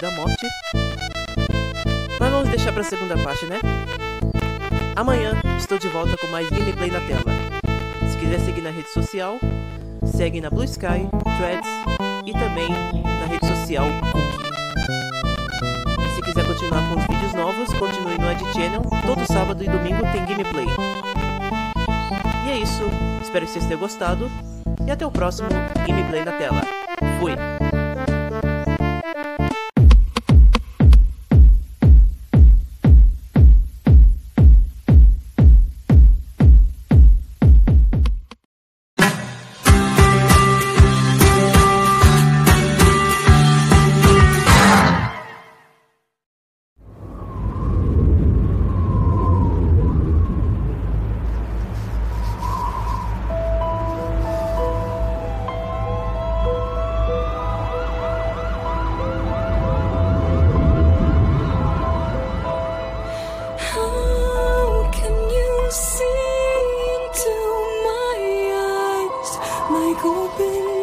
da morte. Mas vamos deixar pra segunda parte, né? Amanhã estou de volta com mais gameplay na tela. Se quiser seguir na rede social, segue na Blue Sky, Threads e também na rede social Cookie. Se quiser continuar com os vídeos novos, continue no Ed Channel. Todo sábado e domingo tem gameplay. E é isso. Espero que vocês tenham gostado. E até o próximo gameplay na tela. Fui! 你可悲